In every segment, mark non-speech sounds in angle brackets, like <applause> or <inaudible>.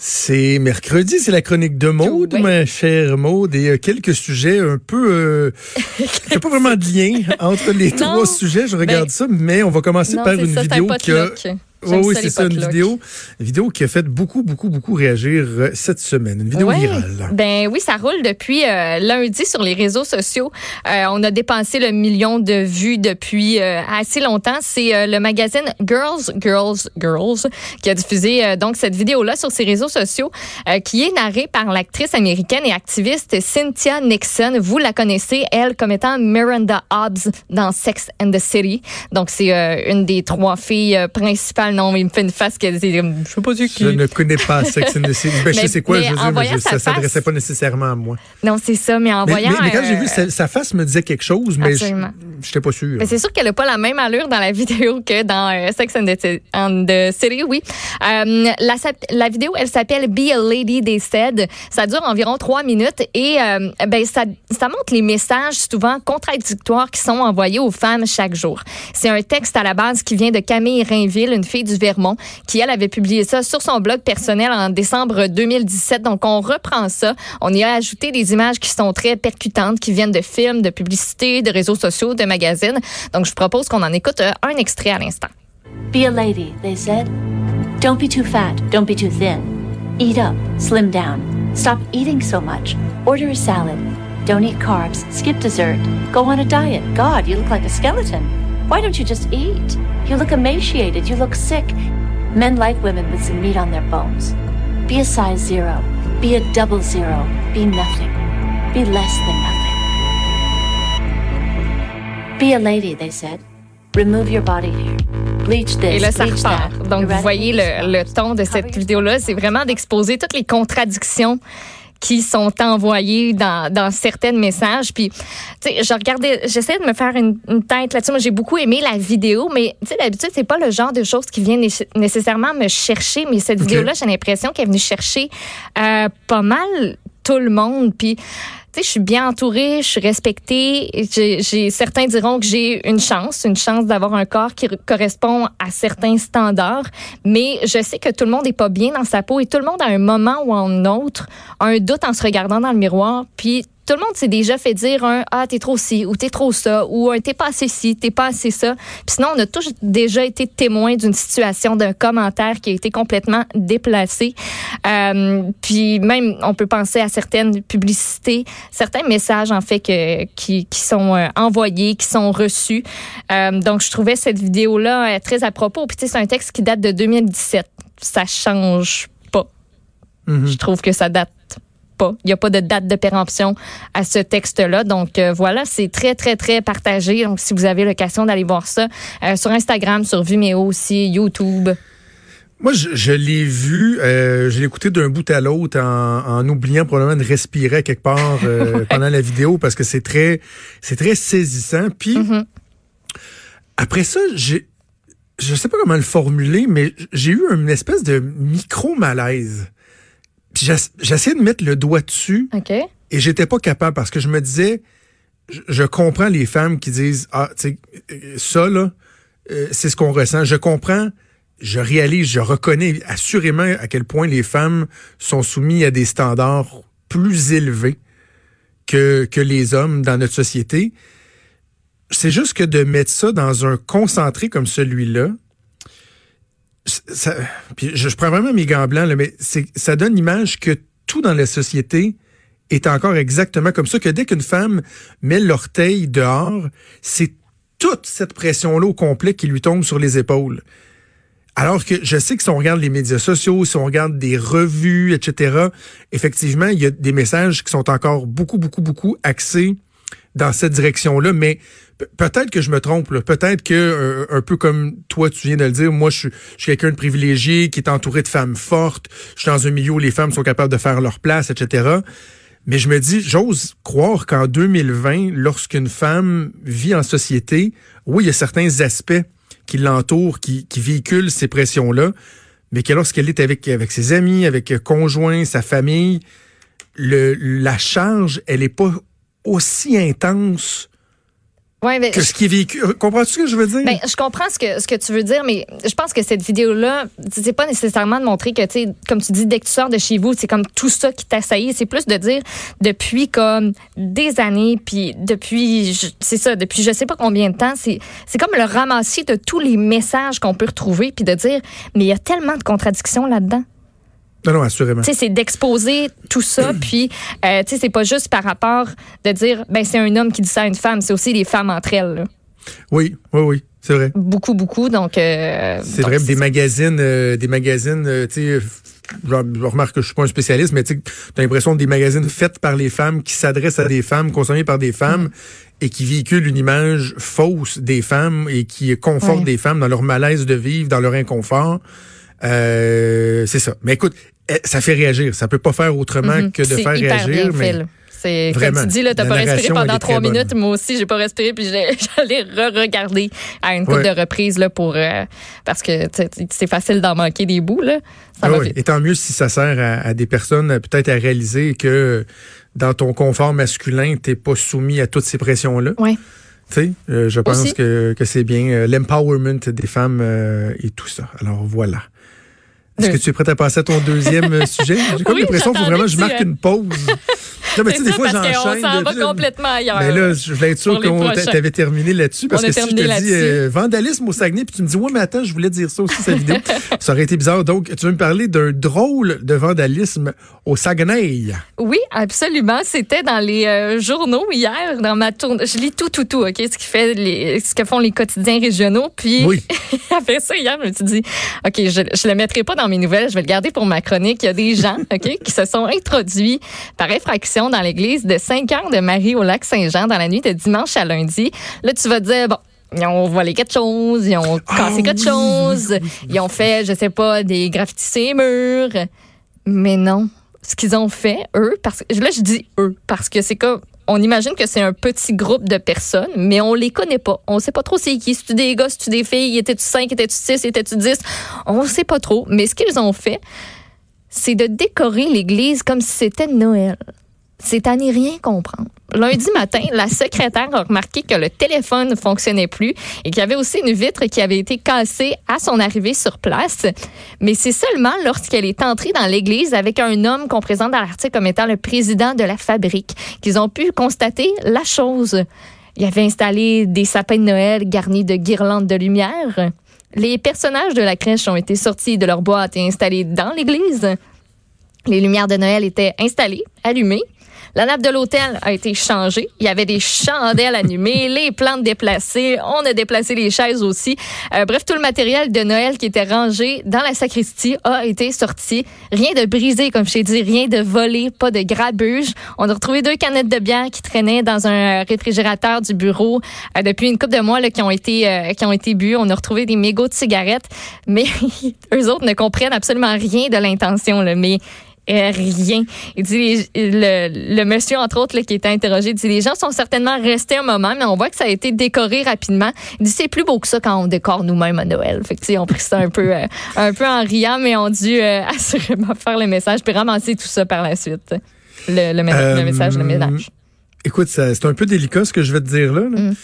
C'est mercredi, c'est la chronique de Maude, Oui. ma chère Maude, et euh, quelques sujets un peu... Euh, il n'y a pas vraiment de lien entre les <laughs> Non. trois sujets, je regarde Ben, ça, mais on va commencer Non, par une ça, c'est un vidéo qui a... Oui, oui, c'est ça, une vidéo, une vidéo qui a fait beaucoup, beaucoup, beaucoup réagir euh, cette semaine. Une vidéo Ouais. virale. Ben oui, ça roule depuis euh, lundi sur les réseaux sociaux. Euh, on a dépassé le million de vues depuis euh, assez longtemps. C'est le magazine Girls, Girls, Girls qui a diffusé donc cette vidéo-là sur ses réseaux sociaux, qui est narrée par l'actrice américaine et activiste Cynthia Nixon. Vous la connaissez, elle, comme étant Miranda Hobbs dans Sex and the City. Donc c'est une des trois filles euh, Non, il me fait une face qu'elle je sais pas du qui. Je ne connais pas Sex and the City. Ben, je sais quoi, je veux dire, mais je- ça s'adressait face- pas nécessairement à moi. Non, c'est ça, mais en Mais, voyant. mais- mais quand j'ai euh, vu sa, sa face me disait quelque chose, mais je n'étais pas sûr. Mais c'est sûr qu'elle n'a pas la même allure dans la <laughs> vidéo que dans euh, Sex and the, and the City, oui. Euh, la, vidéo, elle s'appelle Be a Lady, They Said. Ça dure environ trois minutes et euh, ben, ça, ça montre les messages souvent contradictoires qui sont envoyés aux femmes chaque jour. C'est un texte à la base qui vient de Camille Rainville, une fille du Vermont, qui, elle, avait publié ça sur son blog personnel en décembre 2017. Donc, on reprend ça. On y a ajouté des images qui sont très percutantes, qui viennent de films, de publicités, de réseaux sociaux, de magazines. Donc, je propose qu'on en écoute euh, un extrait à l'instant. Be a lady, they said. Don't be too fat, don't be too thin. Eat up, slim down. Stop eating so much. Order a salad. Don't eat carbs, skip dessert. Go on a diet. God, you look like a skeleton. Why don't you just eat? You look emaciated, you look sick. Men like women with some meat on their bones. Be a size zero. Be a double zero. Be nothing. Be less than nothing. Be a lady, they said. Remove your body hair. Bleach this, Et là, ça repart. Donc, vous voyez le, le ton de cette vidéo-là. C'est vraiment d'exposer toutes les contradictions qui sont envoyées dans, dans certains messages. Puis, tu sais, je regardais, j'essaie de me faire une, une tête là-dessus. Moi, j'ai beaucoup aimé la vidéo, mais tu sais, d'habitude, c'est pas le genre de choses qui vient né- nécessairement me chercher. Mais cette vidéo-là, j'ai l'impression qu'elle est venue chercher euh, pas mal tout le monde. Puis, je suis bien entourée, je suis respectée. J'ai, certains diront que j'ai une chance, une chance d'avoir un corps qui re- correspond à certains standards. Mais je sais que tout le monde n'est pas bien dans sa peau et tout le monde à un moment ou à un autre a un doute en se regardant dans le miroir. Puis tout le monde s'est déjà fait dire un ah t'es trop ci ou t'es trop ça ou un t'es pas assez ci t'es pas assez ça puis sinon on a tous déjà été témoins d'une situation d'un commentaire qui a été complètement déplacé. Euh, puis même on peut penser à certaines publicités certains messages en fait que qui, qui sont euh, envoyés qui sont reçus. Euh, donc je trouvais cette vidéo là très à propos. Puis tu sais c'est un texte qui date de 2017 ça change pas. Mhm. je trouve que ça date pas. Il n'y a pas de date de péremption à ce texte-là. Donc euh, voilà, c'est très, très, très partagé. Donc si vous avez l'occasion d'aller voir ça euh, sur Instagram, sur Vimeo aussi, YouTube. Moi, je, je l'ai vu, euh, je l'ai écouté d'un bout à l'autre en, en oubliant probablement de respirer quelque part <laughs> pendant la vidéo parce que c'est très, c'est très saisissant. Puis Mhm. après ça, j'ai, je sais pas comment le formuler, mais j'ai eu une espèce de micro malaise. Puis j'ess- j'essayais de mettre le doigt dessus OK. et j'étais pas capable parce que je me disais, je, je comprends les femmes qui disent ah tu sais euh, ça là, euh, c'est ce qu'on ressent. Je comprends, je réalise, je reconnais assurément à quel point les femmes sont soumises à des standards plus élevés que que les hommes dans notre société. C'est juste que de mettre ça dans un concentré comme celui-là, je, prends vraiment mes gants blancs, là, mais ça donne l'image que tout dans la société est encore exactement comme ça, que dès qu'une femme met l'orteil dehors, c'est toute cette pression-là au complet qui lui tombe sur les épaules. Alors que je sais que si on regarde les médias sociaux, si on regarde des revues, etc., effectivement, il y a des messages qui sont encore beaucoup, beaucoup, beaucoup axés dans cette direction-là, mais pe- peut-être que je me trompe. Peut-être que euh, un peu comme toi, tu viens de le dire, moi, je suis, quelqu'un de privilégié qui est entouré de femmes fortes. Je suis dans un milieu où les femmes sont capables de faire leur place, etc. Mais je me dis, j'ose croire qu'en 2020, lorsqu'une femme vit en société, oui, il y a certains aspects qui l'entourent, qui, véhiculent ces pressions-là, mais que lorsqu'elle est avec, ses amis, avec euh, conjoint, sa famille, le, la charge, elle est pas aussi intense Ouais, mais que ce qui est vécu. Comprends-tu ce que je veux dire? Ben, je comprends ce que, ce que tu veux dire, mais je pense que cette vidéo-là, c'est pas nécessairement de montrer que, tu comme tu dis, dès que tu sors de chez vous, c'est comme tout ça qui t'assaillit. C'est plus de dire depuis comme des années, puis depuis, je- c'est ça, depuis je sais pas combien de temps, c'est, c'est comme le ramassis de tous les messages qu'on peut retrouver, puis de dire, mais il y a tellement de contradictions là-dedans. Non, non, assurément. Tu sais, c'est d'exposer tout ça, <clears throat> puis, euh, tu sais, c'est pas juste par rapport de dire, ben, c'est un homme qui dit ça à une femme, c'est aussi les femmes entre elles, là. Oui, oui, oui, c'est vrai. Beaucoup, beaucoup, donc. euh, C'est vrai, des ça. magazines, euh, des magazines, euh, tu sais, je remarque que je suis pas un spécialiste, mais tu t'as l'impression des magazines faits par les femmes, qui s'adressent à des femmes, consommés par des femmes, Mm. et qui véhiculent une image fausse des femmes et qui confortent Ouais. des femmes dans leur malaise de vivre, dans leur inconfort. Euh, c'est ça. Mais écoute, eh, ça fait réagir. Ça peut pas faire autrement Mhm. que de faire hyper réagir. bien mais fait, là. C'est comme tu dis là, t'as pas respiré pendant trois bonne. minutes. Moi aussi, j'ai pas respiré, puis j'ai- <laughs> j'allais re-regarder à une couple Ouais. de reprises là pour euh, parce que c'est facile d'en manquer des bouts là. Ça Ah oui. Et tant mieux si ça sert à, à des personnes euh, peut-être à réaliser que dans ton confort masculin, t'es pas soumis à toutes ces pressions-là. Ouais. Tu sais, euh, je pense Aussi. que, que c'est bien l'empowerment des femmes euh, et tout ça. Alors voilà. Est-ce que tu es prête à passer à ton deuxième euh, sujet? J'ai comme Oui, l'impression qu'il faut vraiment que je marque que tu, une pause. Non, mais tu sais, des fois, j'enchaîne. s'en va complètement ailleurs. mais là, je voulais être sûr prochains. t'a- t'avais terminé là-dessus. Parce On que si je te dis euh, vandalisme au Saguenay, puis tu me dis, ouais, mais attends, je voulais dire ça aussi, sa vidéo. <laughs> ça aurait été bizarre. Donc, tu veux me parler d'un drôle de vandalisme au Saguenay? Oui, absolument. C'était dans les euh, journaux hier, dans ma tournée. Je lis tout, tout, tout, OK? Ce, qui fait les, ce que font les quotidiens régionaux. Puis, Oui. <laughs> après ça, hier, je me suis dit, OK, je ne le mettrai pas dans mes nouvelles, je vais le garder pour ma chronique. Il y a des gens, <laughs> OK, qui se sont introduits par effraction dans l'église de Saint-Cœur-de-Marie au lac Saint-Jean dans la nuit de dimanche à lundi. Là, tu vas te dire, bon, ils ont volé quelque chose, ils ont cassé Ah quelque oui, chose, ils ont fait, je sais pas, des graffitis sur les murs. Mais non. Ce qu'ils ont fait, eux, parce que là, je dis eux, parce que c'est comme. On imagine que c'est un petit groupe de personnes, mais on les connaît pas. On sait pas trop c'est qui. C'est-tu des gars, c'est-tu des filles? Étais-tu 5, étais-tu 6, étais-tu 10? On sait pas trop. Mais ce qu'ils ont fait, c'est de décorer l'église comme si c'était Noël. C'est à n'y rien comprendre. Lundi matin, la secrétaire a remarqué que le téléphone ne fonctionnait plus et qu'il y avait aussi une vitre qui avait été cassée à son arrivée sur place. Mais c'est seulement lorsqu'elle est entrée dans l'église avec un homme qu'on présente dans l'article comme étant le président de la fabrique qu'ils ont pu constater la chose. Il avait installé des sapins de Noël garnis de guirlandes de lumière. Les personnages de la crèche ont été sortis de leur boîte et installés dans l'église. Les lumières de Noël étaient installées, allumées. La nappe de l'hôtel a été changée. Il y avait des chandelles allumées, <laughs> les plantes déplacées. On a déplacé les chaises aussi. Euh, bref, tout le matériel de Noël qui était rangé dans la sacristie a été sorti. Rien de brisé, comme je t'ai dit, rien de volé, pas de grabuge. On a retrouvé deux canettes de bière qui traînaient dans un réfrigérateur du bureau euh, depuis une couple de mois là, qui ont été euh, qui ont été bu. On a retrouvé des mégots de cigarettes, mais <laughs> eux autres ne comprennent absolument rien de l'intention. là. Mais rien. Il dit le, le monsieur entre autres là, qui était interrogé dit les gens sont certainement restés un moment mais on voit que ça a été décoré rapidement. Il dit c'est plus beau que ça quand on décore nous-mêmes à Noël. Fait que on pris ça un peu euh, un peu en riant mais on dû euh, <laughs> assurément faire le message puis ramasser tout ça par la suite. Le, le, Euh, le message, le ménage. Écoute, c'est un peu délicat ce que je vais te dire là, là. Mm.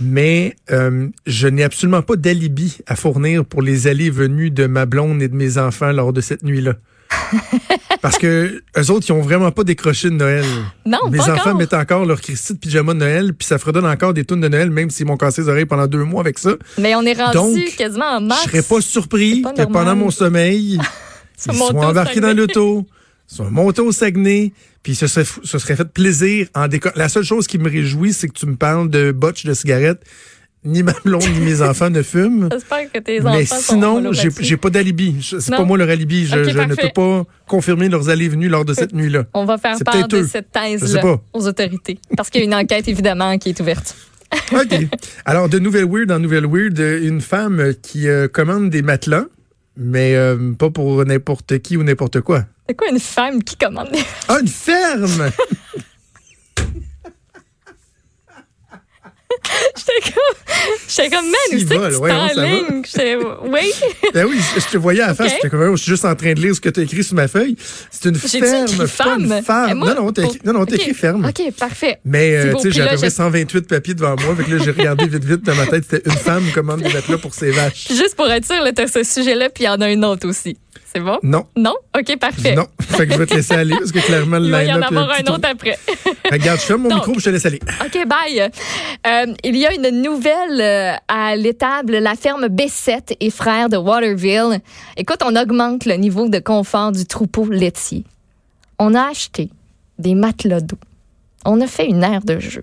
mais euh, je n'ai absolument pas d'alibi à fournir pour les allées venues de ma blonde et de mes enfants lors de cette nuit-là. <laughs> Parce que eux autres, ils ont vraiment pas décroché de Noël. Non, Mes pas enfants encore. mettent encore leur Christy de pyjama de Noël, puis ça fredonne encore des tunes de Noël, même s'ils m'ont cassé les oreilles pendant deux mois avec ça. Mais on est rendu Donc, quasiment en mars. Je serais pas surpris pas que pendant mon sommeil, <laughs> ils soient embarqués dans l'auto, soient montés au Saguenay, puis se serait, se serait fait plaisir en décor. La seule chose qui me réjouit, c'est que tu me parles de botch de cigarettes. Ni ma blonde ni mes enfants ne fument. J'espère que tes enfants Mais sinon, j'ai pas d'alibi. C'est pas moi leur alibi. Je, ne peux pas confirmer leurs allées venues lors de cette nuit-là. On va faire part de eux. cette thèse-là aux autorités. Parce qu'il y a une enquête, évidemment, qui est ouverte. <laughs> OK. Alors, de Nouvelle Weird en Nouvelle Weird, euh, une femme qui euh, commande des matelas, mais euh, pas pour n'importe qui ou n'importe quoi. C'est quoi une femme qui commande des... Ah, une ferme! <laughs> <laughs> J'étais comme, j'étais comme, man, Si où c'est que tu ouais, va. t'enlignes? J'étais, oui. <laughs> Ben oui, je, je te voyais à la face, j'étais comme, oh, je suis juste en train de lire ce que tu as écrit sur ma feuille. C'est une ferme, écrit femme? Eh, moi, non, non, t'as écrit, non, non, écrit ferme. OK, parfait. Mais, euh, tu sais, j'avais j'ai- 128 papiers devant moi. Fait que là, j'ai regardé vite, vite dans ma tête. C'était une femme commande des matelas pour ses vaches. Juste pour être sûr, là, t'as ce sujet-là, puis il y en a un autre aussi. C'est bon? Non. Non? OK, parfait. Non. Fait que je vais te laisser aller parce que clairement, le Il va y en avoir petit un autre après. Regarde, je ferme mon Donc. micro puis je te laisse aller. OK, bye. Euh, il y a une nouvelle euh, à l'étable. La ferme B7 et frères de Waterville. Écoute, on augmente le niveau de confort du troupeau laitier. On a acheté des matelas d'eau. On a fait une aire de jeu.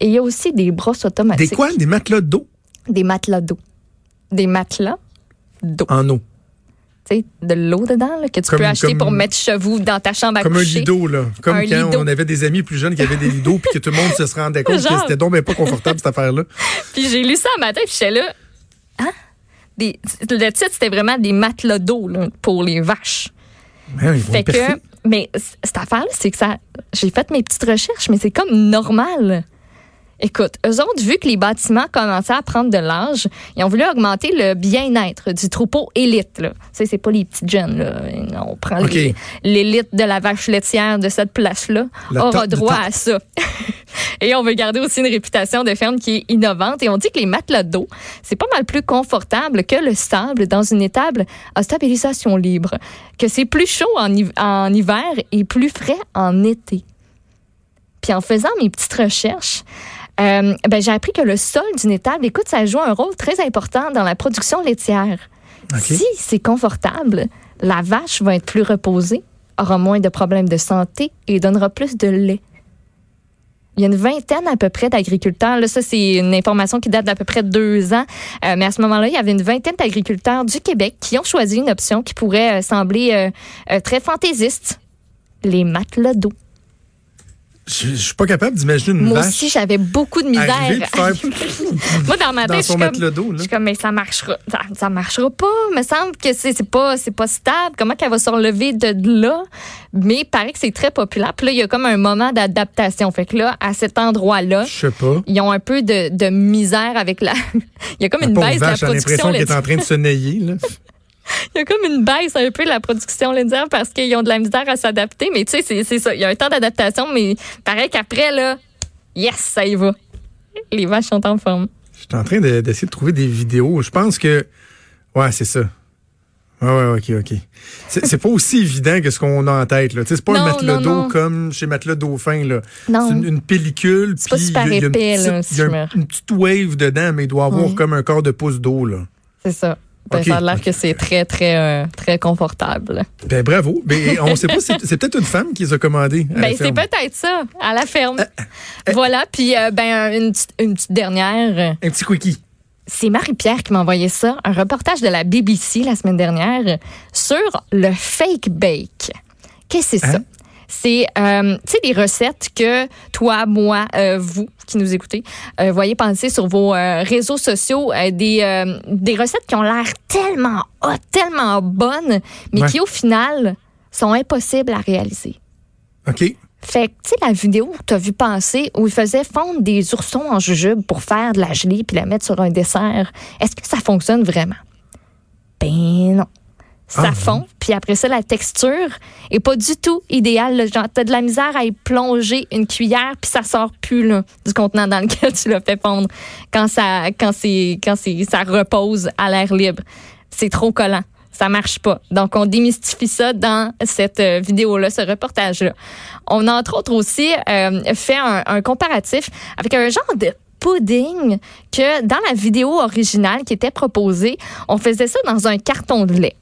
Et il y a aussi des brosses automatiques. Des quoi? Des matelas d'eau? Des matelas d'eau. Des matelas d'eau. en eau. Tu sais, de l'eau dedans, là, que tu Comme- peux acheter comme- pour mettre chez vous dans ta chambre à Comme un coucher. lido, là. Comme Un quand lido. on avait des amis plus jeunes qui avaient des lidos puis que tout le monde se rendait compte Genre. que c'était donc pas confortable, cette affaire-là. <laughs> Puis j'ai lu ça un matin, puis j'étais là. Hein? Des, le titre, c'était vraiment des matelas d'eau là, pour les vaches. Ben, ils vont Fait que, <laughs> mais cette affaire-là, c'est que ça. J'ai fait mes petites recherches, mais c'est comme normal. Écoute, eux autres, vu que les bâtiments commençaient à prendre de l'âge, ils ont voulu augmenter le bien-être du troupeau élite. Là. Tu sais, c'est pas les petites jeunes. Là. On prend l'élite de la vache laitière de cette place-là, aura droit à ça. <laughs> et on veut garder aussi une réputation de ferme qui est innovante. Et on dit que les matelas d'eau, c'est pas mal plus confortable que le sable dans une étable à stabilisation libre. Que c'est plus chaud en hiver et plus frais en été. Puis en faisant mes petites recherches, euh, ben, j'ai appris que le sol d'une étable, écoute, ça joue un rôle très important dans la production laitière. Si c'est confortable, la vache va être plus reposée, aura moins de problèmes de santé et donnera plus de lait. Il y a une vingtaine à peu près d'agriculteurs. Là, ça, c'est une information qui date d'à peu près deux ans. Euh, mais à ce moment-là, il y avait une vingtaine d'agriculteurs du Québec qui ont choisi une option qui pourrait euh, sembler euh, très fantaisiste. Les matelas d'eau. Je, je suis pas capable d'imaginer une Moi vache aussi, j'avais beaucoup de misère. faire Moi, dans ma dans tête, je suis comme, je suis mais ça marchera, ça, ça marchera pas. Me semble que c'est pas, c'est pas stable. Comment qu'elle va se relever de là? Mais il paraît que c'est très populaire. Puis là, il y a comme un moment d'adaptation. Fait que là, à cet endroit-là, Je sais pas. ils ont un peu de, de misère avec la. <laughs> il y a comme La une baisse de la vache a l'impression production qu'elle est en train de se nailler. Là. <laughs> Il y a comme une baisse un peu de la production laitière parce qu'ils ont de la misère à s'adapter. Mais tu sais, c'est- ça. Il y a un temps d'adaptation, mais pareil qu'après, là, yes, ça y va. Les vaches sont en forme. Je suis en train de- d'essayer de, trouver des vidéos. Je pense que. Ouais, c'est ça. Ouais, ouais, ok, ok. C'est pas aussi évident que ce qu'on a en tête. là. Tu sais, C'est pas Non, un matelas d'eau comme chez Matelas Dauphin. là. Non. C'est une, une pellicule. Puis il y a- il y a une petite- là, si y a un- une petite wave dedans, mais il doit avoir comme un quart de pouce d'eau. là. C'est ça. Ben, Ok. Ça a l'air que c'est très, très, euh, très confortable. Ben bravo. Mais on sait pas, c'est c'est peut-être une femme qui les a commandés. Ben, c'est peut-être ça, à la ferme. Voilà, puis euh, ben, une, petite- une petite dernière. Un petit quickie. C'est Marie-Pierre qui m'a envoyé ça, un reportage de la BBC la semaine dernière sur le fake bake. Qu'est-ce que c'est ça? C'est, euh, tu sais, des recettes que toi, moi, euh, vous qui nous écoutez, euh, voyez passer sur vos réseaux sociaux, des, des recettes qui ont l'air tellement hot, tellement bonnes, mais Ouais. qui au final sont impossibles à réaliser. OK. Fait que, tu sais, la vidéo que tu as vu passer où il faisait fondre des oursons en jujube pour faire de la gelée puis la mettre sur un dessert, est-ce que ça fonctionne vraiment? Ben non. Ça Ah, fond, puis après ça, la texture est pas du tout idéale. là. Genre, t'as de la misère à y plonger une cuillère, puis ça sort plus là, du contenant dans lequel tu l'as fait fondre quand ça, quand c'est, quand c'est, ça repose à l'air libre. C'est trop collant. Ça marche pas. Donc, on démystifie ça dans cette euh, vidéo-là, ce reportage-là. On a entre autres aussi euh, fait un, un comparatif avec un genre de pudding que dans la vidéo originale qui était proposée, on faisait ça dans un carton de lait.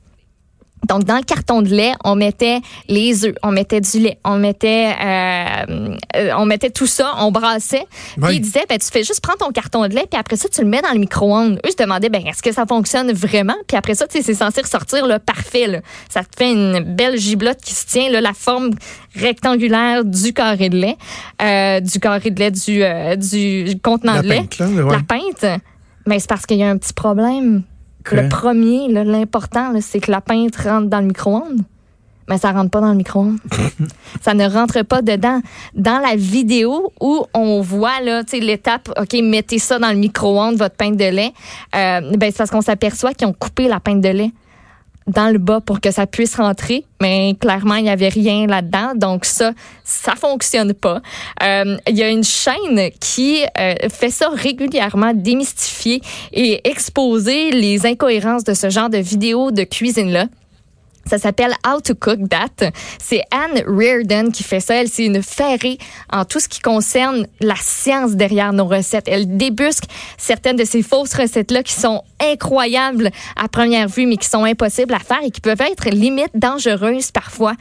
Donc, dans le carton de lait, on mettait les œufs, on mettait du lait, on mettait, euh, euh, on mettait tout ça, on brassait. Oui. Puis ils disaient, ben, tu fais juste prendre ton carton de lait, puis après ça, tu le mets dans le micro-ondes. Eux, je demandais, ben, est-ce que ça fonctionne vraiment? Puis après ça, tu sais, c'est censé ressortir là, parfait. Là. Ça te fait une belle giblotte qui se tient, là, la forme rectangulaire du carré de lait, euh, du carré de lait du, euh, du contenant La de lait. pinte, là, ouais. La pinte. Mais c'est parce qu'il y a un petit problème. Le premier, l'important, c'est que la pinte rentre dans le micro-ondes. mais ça rentre pas dans le micro-ondes. <laughs> ça ne rentre pas dedans. Dans la vidéo où on voit là, l'étape, OK, mettez ça dans le micro-ondes, votre pinte de lait, euh, ben, c'est parce qu'on s'aperçoit qu'ils ont coupé la pinte de lait dans le bas pour que ça puisse rentrer, mais clairement, il n'y avait rien là-dedans. Donc ça, ça fonctionne pas. Euh, il y a une chaîne qui euh, fait ça régulièrement, démystifier et exposer les incohérences de ce genre de vidéos de cuisine-là. Ça s'appelle How to Cook That. C'est Anne Reardon qui fait ça. Elle, c'est une ferrée en tout ce qui concerne la science derrière nos recettes. Elle débusque certaines de ces fausses recettes-là qui sont incroyables à première vue, mais qui sont impossibles à faire et qui peuvent être limite dangereuses parfois.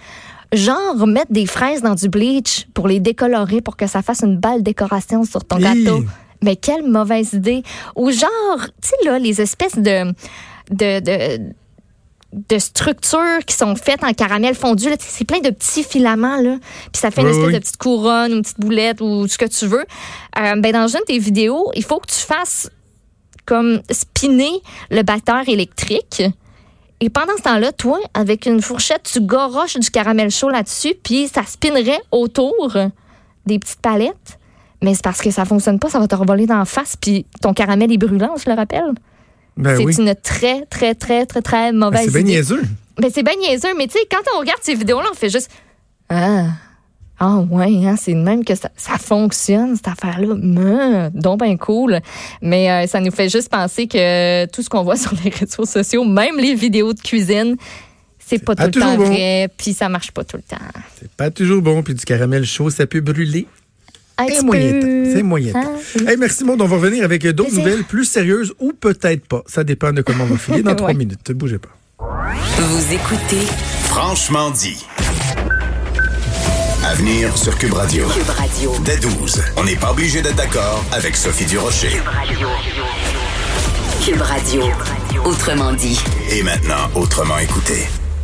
Genre, mettre des fraises dans du bleach pour les décolorer pour que ça fasse une belle décoration sur ton gâteau. Mais quelle mauvaise idée. Ou genre, tu sais, là, les espèces de, de, de de structures qui sont faites en caramel fondu. C'est plein de petits filaments. Là. Puis ça fait une espèce de petite couronne ou une petite boulette ou ce que tu veux. Euh, ben dans une de tes vidéos, il faut que tu fasses comme spinner le batteur électrique. Et pendant ce temps-là, toi, avec une fourchette, tu goroches du caramel chaud là-dessus, puis ça spinnerait autour des petites palettes. Mais c'est parce que ça fonctionne pas, ça va te revoler dans la face, puis ton caramel est brûlant, je le rappelle. Ben c'est une très, très, très, très, très ben, mauvaise idée. C'est bien niaiseux. Ben, c'est bien niaiseux, mais tu sais, quand on regarde ces vidéos-là, on fait juste Ah, ah ouais, hein, c'est même que ça, ça fonctionne, cette affaire-là. donc ben cool. Mais euh, ça nous fait juste penser que tout ce qu'on voit <laughs> sur les réseaux sociaux, même les vidéos de cuisine, c'est pas, tout le temps vrai, puis ça marche pas tout le temps. C'est pas toujours bon, puis du caramel chaud, ça peut brûler. C'est moyen C'est moyen ah, merci, Maud. On va revenir avec d'autres nouvelles plus sérieuses ou peut-être pas. Ça dépend de comment on va filer dans <laughs> trois minutes. Ne bougez pas. Vous écoutez Franchement dit. À venir sur Cube Radio. Cube Radio. Dès 12. On n'est pas obligé d'être d'accord avec Sophie Durocher. Cube Radio. Cube Radio. Autrement dit. Et maintenant, autrement écouté.